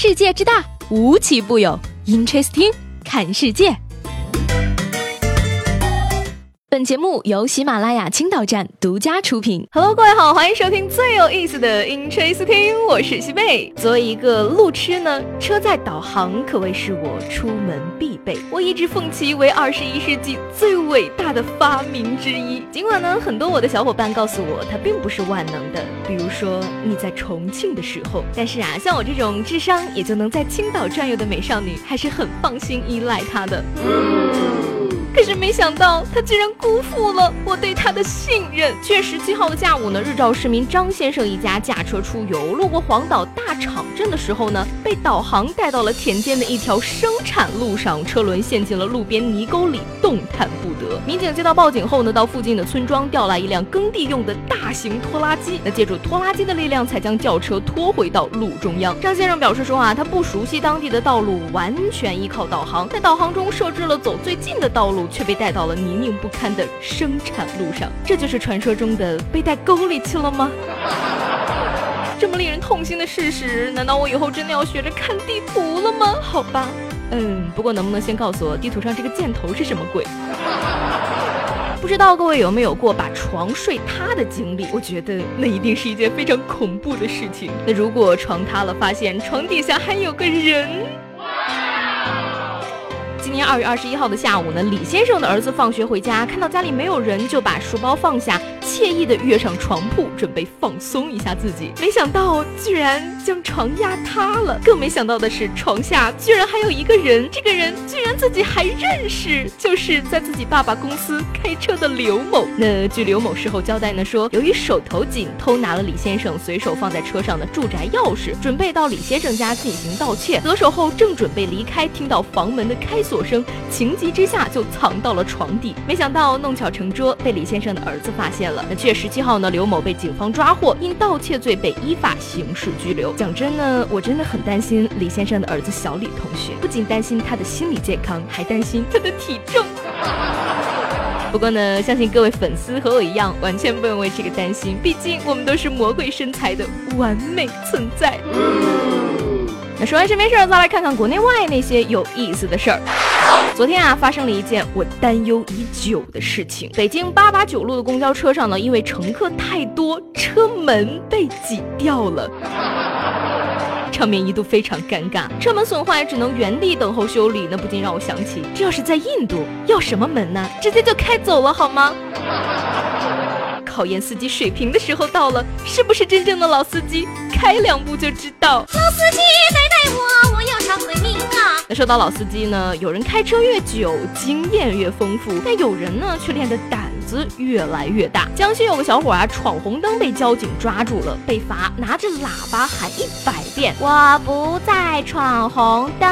世界之大，无奇不有。Interesting，看世界。本节目由喜马拉雅青岛站独家出品。Hello，各位好，欢迎收听最有意思的 Interesting，我是西贝。作为一个路痴呢，车载导航可谓是我出门必备。我一直奉其为二十一世纪最伟大的发明之一。尽管呢，很多我的小伙伴告诉我它并不是万能的，比如说你在重庆的时候。但是啊，像我这种智商也就能在青岛转悠的美少女，还是很放心依赖它的。可是没想到，他居然辜负了我对他的信任。七月十七号的下午呢，日照市民张先生一家驾车出游，路过黄岛大场镇的时候呢，被导航带到了田间的一条生产路上，车轮陷进了路边泥沟里，动弹不得。民警接到报警后呢，到附近的村庄调来一辆耕地用的大型拖拉机，那借助拖拉机的力量，才将轿车拖回到路中央。张先生表示说啊，他不熟悉当地的道路，完全依靠导航，在导航中设置了走最近的道路。却被带到了泥泞不堪的生产路上，这就是传说中的被带沟里去了吗？这么令人痛心的事实，难道我以后真的要学着看地图了吗？好吧，嗯，不过能不能先告诉我地图上这个箭头是什么鬼？不知道各位有没有过把床睡塌的经历？我觉得那一定是一件非常恐怖的事情。那如果床塌了，发现床底下还有个人？今年二月二十一号的下午呢，李先生的儿子放学回家，看到家里没有人，就把书包放下。惬意地跃上床铺，准备放松一下自己，没想到居然将床压塌了。更没想到的是，床下居然还有一个人，这个人居然自己还认识，就是在自己爸爸公司开车的刘某。那据刘某事后交代呢，说由于手头紧，偷拿了李先生随手放在车上的住宅钥匙，准备到李先生家进行盗窃。得手后正准备离开，听到房门的开锁声，情急之下就藏到了床底。没想到弄巧成拙，被李先生的儿子发现了。那七月十七号呢，刘某被警方抓获，因盗窃罪被依法刑事拘留。讲真呢，我真的很担心李先生的儿子小李同学，不仅担心他的心理健康，还担心他的体重。不过呢，相信各位粉丝和我一样，完全不用为这个担心，毕竟我们都是魔鬼身材的完美存在。那说完身边事儿，再来看看国内外那些有意思的事儿。昨天啊，发生了一件我担忧已久的事情。北京八八九路的公交车上呢，因为乘客太多，车门被挤掉了，场面一度非常尴尬。车门损坏，只能原地等候修理。那不禁让我想起，这要是在印度，要什么门呢？直接就开走了好吗？考验司机水平的时候到了，是不是真正的老司机？开两步就知道。老司机带带我，那说到老司机呢，有人开车越久，经验越丰富，但有人呢却练得胆子越来越大。江西有个小伙啊，闯红灯被交警抓住了，被罚拿着喇叭喊一百遍：“我不再闯红灯。”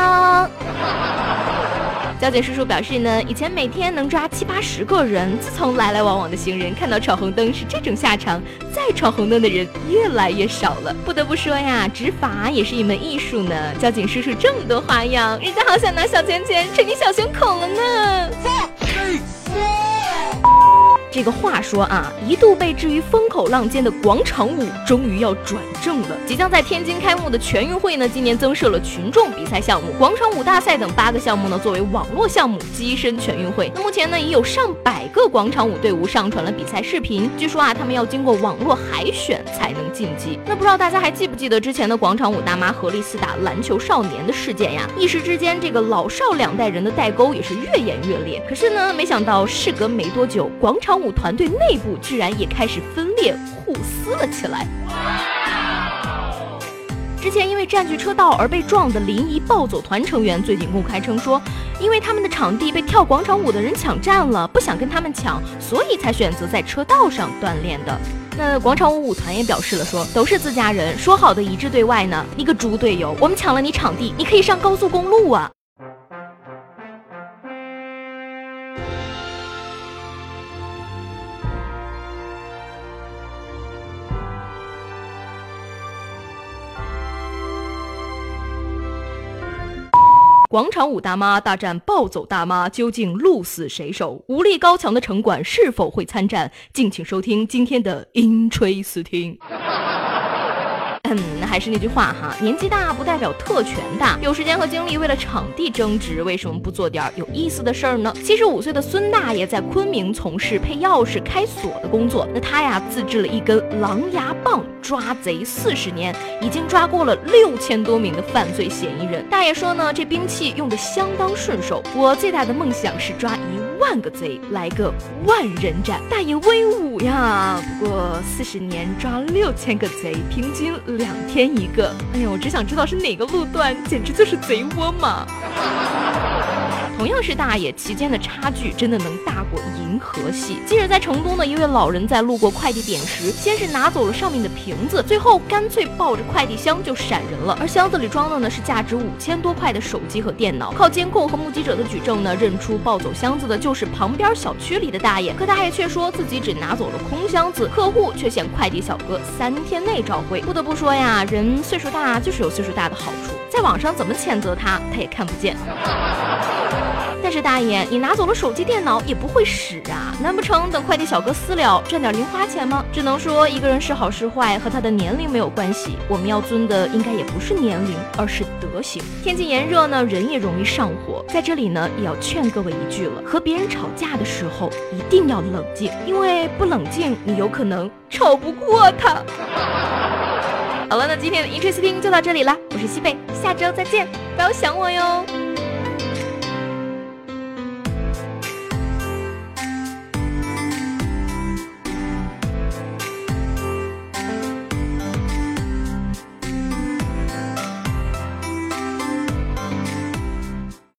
交警叔叔表示呢，以前每天能抓七八十个人，自从来来往往的行人看到闯红灯是这种下场，再闯红灯的人越来越少了。不得不说呀，执法也是一门艺术呢。交警叔叔这么多花样，人家好想拿小钱钱捶你小胸口了呢。这个话说啊，一度被置于风口浪尖的广场舞，终于要转正的。即将在天津开幕的全运会呢，今年增设了群众比赛项目、广场舞大赛等八个项目呢，作为网络项目跻身全运会。那目前呢，已有上百个广场舞队伍上传了比赛视频。据说啊，他们要经过网络海选才能晋级。那不知道大家还记不记得之前的广场舞大妈合力厮打篮球少年的事件呀？一时之间，这个老少两代人的代沟也是越演越烈。可是呢，没想到事隔没多久，广场舞。团队内部居然也开始分裂互撕了起来。之前因为占据车道而被撞的临沂暴走团成员，最近公开称说，因为他们的场地被跳广场舞的人抢占了，不想跟他们抢，所以才选择在车道上锻炼的。那广场舞舞团也表示了，说都是自家人，说好的一致对外呢？你个猪队友，我们抢了你场地，你可以上高速公路啊！广场舞大妈大战暴走大妈，究竟鹿死谁手？武力高强的城管是否会参战？敬请收听今天的音吹四听。嗯，那还是那句话哈，年纪大不代表特权大，有时间和精力为了场地争执，为什么不做点有意思的事儿呢？七十五岁的孙大爷在昆明从事配钥匙、开锁的工作，那他呀自制了一根狼牙棒，抓贼四十年，已经抓过了六千多名的犯罪嫌疑人。大爷说呢，这兵器用的相当顺手。我最大的梦想是抓一万个贼，来个万人斩。大爷威武呀！不过四十年抓六千个贼，平均两天一个。哎呀，我只想知道是哪个路段，简直就是贼窝嘛！同样是大爷，其间的差距真的能大过银河系。记者在成都呢，一位老人在路过快递点时，先是拿走了上面的瓶子，最后干脆抱着快递箱就闪人了。而箱子里装的呢是价值五千多块的手机和电脑。靠监控和目击者的举证呢，认出抱走箱子的就是旁边小区里的大爷。可大爷却说自己只拿走了空箱子，客户却嫌快递小哥三天内召回。不得不说呀，人岁数大就是有岁数大的好处，在网上怎么谴责他，他也看不见。但是大爷，你拿走了手机、电脑也不会使啊，难不成等快递小哥私了赚点零花钱吗？只能说一个人是好是坏和他的年龄没有关系，我们要尊的应该也不是年龄，而是德行。天气炎热呢，人也容易上火，在这里呢也要劝各位一句了：和别人吵架的时候一定要冷静，因为不冷静你有可能吵不过他。好了，那今天的 Interesting 就到这里了，我是西贝，下周再见，不要想我哟。